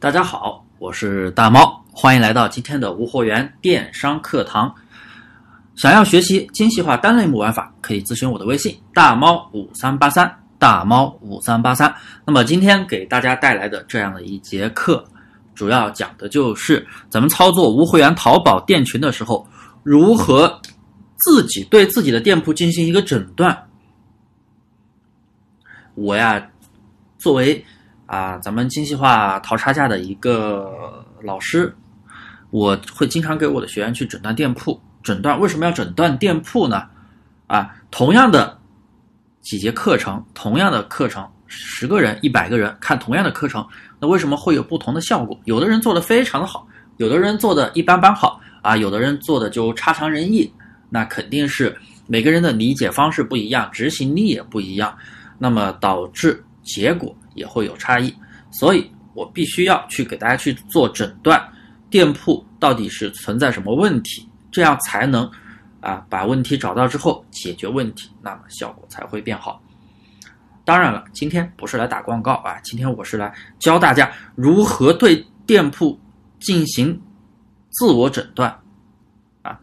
大家好，我是大猫，欢迎来到今天的无货源电商课堂。想要学习精细化单类目玩法，可以咨询我的微信大猫五三八三大猫五三八三。那么今天给大家带来的这样的一节课，主要讲的就是咱们操作无会员淘宝店群的时候，如何自己对自己的店铺进行一个诊断。我呀，作为啊，咱们精细化淘差价的一个老师，我会经常给我的学员去诊断店铺。诊断为什么要诊断店铺呢？啊，同样的几节课程，同样的课程，十个人、一百个人看同样的课程，那为什么会有不同的效果？有的人做的非常的好，有的人做的一般般好啊，有的人做的就差强人意。那肯定是每个人的理解方式不一样，执行力也不一样，那么导致结果。也会有差异，所以我必须要去给大家去做诊断，店铺到底是存在什么问题，这样才能啊把问题找到之后解决问题，那么效果才会变好。当然了，今天不是来打广告啊，今天我是来教大家如何对店铺进行自我诊断啊，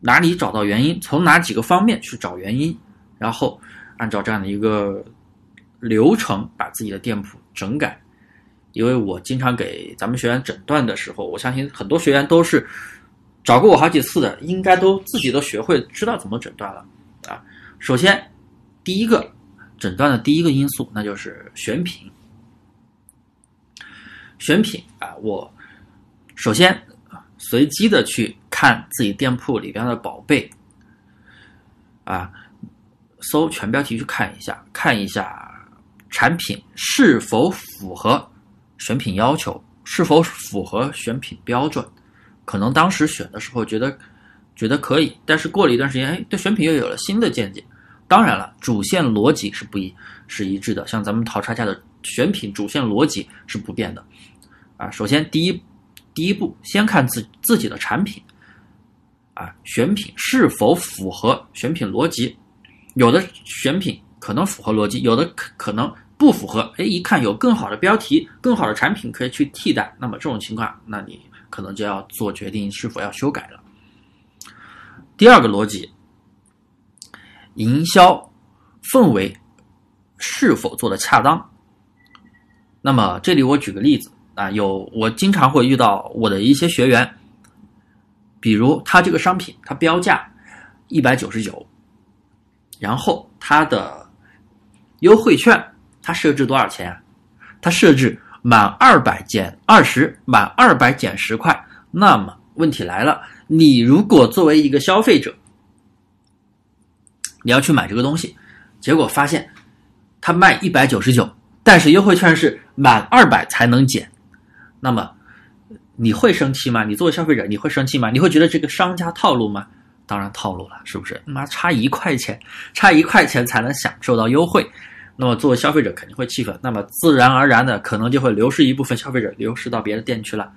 哪里找到原因，从哪几个方面去找原因，然后按照这样的一个。流程把自己的店铺整改，因为我经常给咱们学员诊断的时候，我相信很多学员都是找过我好几次的，应该都自己都学会知道怎么诊断了啊。首先，第一个诊断的第一个因素，那就是选品。选品啊，我首先随机的去看自己店铺里边的宝贝啊，搜全标题去看一下，看一下。产品是否符合选品要求？是否符合选品标准？可能当时选的时候觉得觉得可以，但是过了一段时间，哎，对选品又有了新的见解。当然了，主线逻辑是不一，是一致的。像咱们淘差价的选品主线逻辑是不变的。啊，首先第一第一步，先看自自己的产品，啊，选品是否符合选品逻辑？有的选品可能符合逻辑，有的可可能。不符合，哎，一看有更好的标题、更好的产品可以去替代，那么这种情况，那你可能就要做决定是否要修改了。第二个逻辑，营销氛围是否做的恰当？那么这里我举个例子啊，有我经常会遇到我的一些学员，比如他这个商品他标价一百九十九，然后他的优惠券。它设置多少钱？它设置满二百减二十，满二百减十块。那么问题来了，你如果作为一个消费者，你要去买这个东西，结果发现它卖一百九十九，但是优惠券是满二百才能减，那么你会生气吗？你作为消费者，你会生气吗？你会觉得这个商家套路吗？当然套路了，是不是？妈差一块钱，差一块钱才能享受到优惠。那么作为消费者肯定会气愤，那么自然而然的可能就会流失一部分消费者，流失到别的店去了。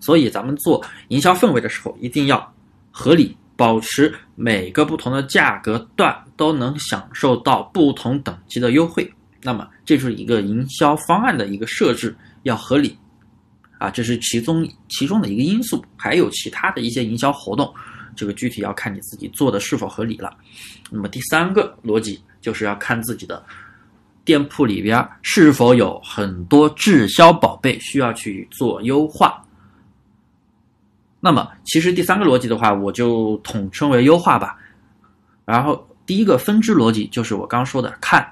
所以咱们做营销氛围的时候，一定要合理，保持每个不同的价格段都能享受到不同等级的优惠。那么这是一个营销方案的一个设置要合理啊，这是其中其中的一个因素。还有其他的一些营销活动，这个具体要看你自己做的是否合理了。那么第三个逻辑就是要看自己的。店铺里边是否有很多滞销宝贝需要去做优化？那么，其实第三个逻辑的话，我就统称为优化吧。然后，第一个分支逻辑就是我刚说的，看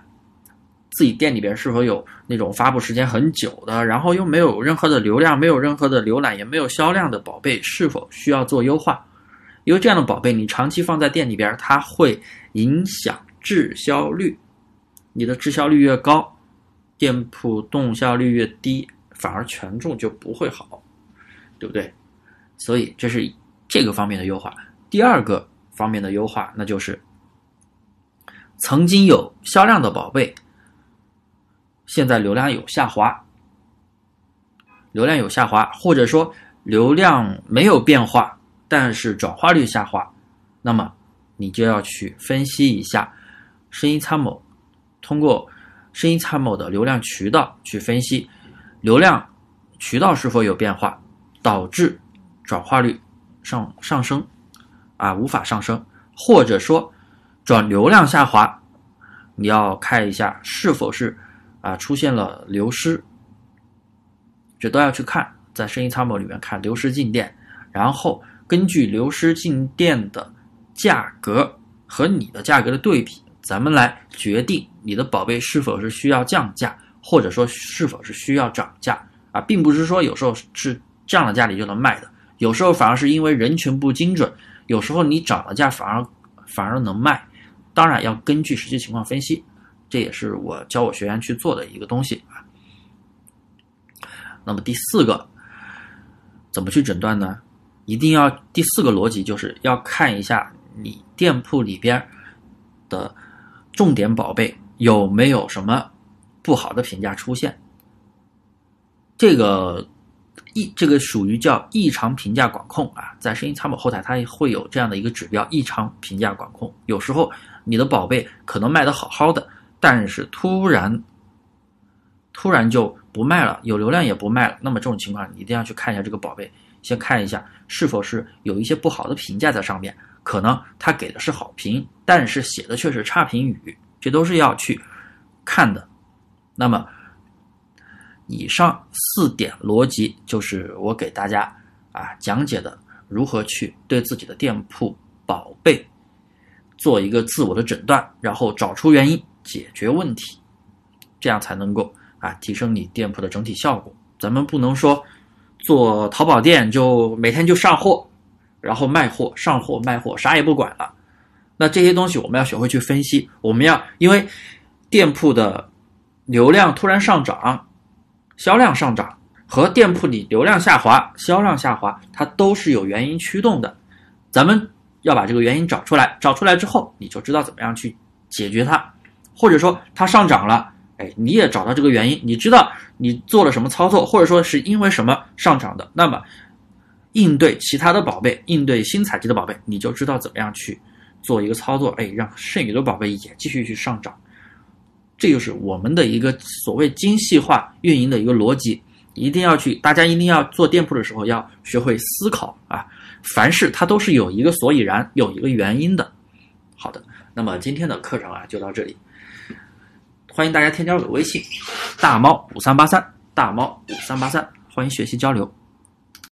自己店里边是否有那种发布时间很久的，然后又没有任何的流量、没有任何的浏览、也没有销量的宝贝，是否需要做优化？因为这样的宝贝，你长期放在店里边，它会影响滞销率。你的滞销率越高，店铺动销率越低，反而权重就不会好，对不对？所以这是这个方面的优化。第二个方面的优化，那就是曾经有销量的宝贝，现在流量有下滑，流量有下滑，或者说流量没有变化，但是转化率下滑，那么你就要去分析一下生意参谋。通过声音参谋的流量渠道去分析，流量渠道是否有变化，导致转化率上上升啊无法上升，或者说转流量下滑，你要看一下是否是啊出现了流失，这都要去看，在声音参谋里面看流失进店，然后根据流失进店的价格和你的价格的对比，咱们来决定你的宝贝是否是需要降价，或者说是否是需要涨价啊，并不是说有时候是降了价你就能卖的，有时候反而是因为人群不精准，有时候你涨了价反而反而能卖，当然要根据实际情况分析，这也是我教我学员去做的一个东西啊。那么第四个怎么去诊断呢？一定要第四个逻辑就是要看一下你店铺里边的重点宝贝有没有什么不好的评价出现。这个异这个属于叫异常评价管控啊，在声音参谋后台它会有这样的一个指标，异常评价管控。有时候你的宝贝可能卖的好好的，但是突然突然就不卖了，有流量也不卖了。那么这种情况，你一定要去看一下这个宝贝，先看一下是否是有一些不好的评价在上面。可能他给的是好评，但是写的却是差评语，这都是要去看的。那么，以上四点逻辑就是我给大家啊讲解的如何去对自己的店铺宝贝做一个自我的诊断，然后找出原因，解决问题，这样才能够。啊，提升你店铺的整体效果。咱们不能说做淘宝店就每天就上货，然后卖货、上货、卖货，啥也不管了。那这些东西我们要学会去分析。我们要因为店铺的流量突然上涨、销量上涨和店铺里流量下滑、销量下滑，它都是有原因驱动的。咱们要把这个原因找出来，找出来之后，你就知道怎么样去解决它，或者说它上涨了。哎，你也找到这个原因，你知道你做了什么操作，或者说是因为什么上涨的，那么应对其他的宝贝，应对新采集的宝贝，你就知道怎么样去做一个操作，哎，让剩余的宝贝也继续去上涨。这就是我们的一个所谓精细化运营的一个逻辑，一定要去，大家一定要做店铺的时候要学会思考啊，凡事它都是有一个所以然，有一个原因的。好的，那么今天的课程啊就到这里。欢迎大家添加我的微信，大猫五三八三，大猫五三八三，欢迎学习交流。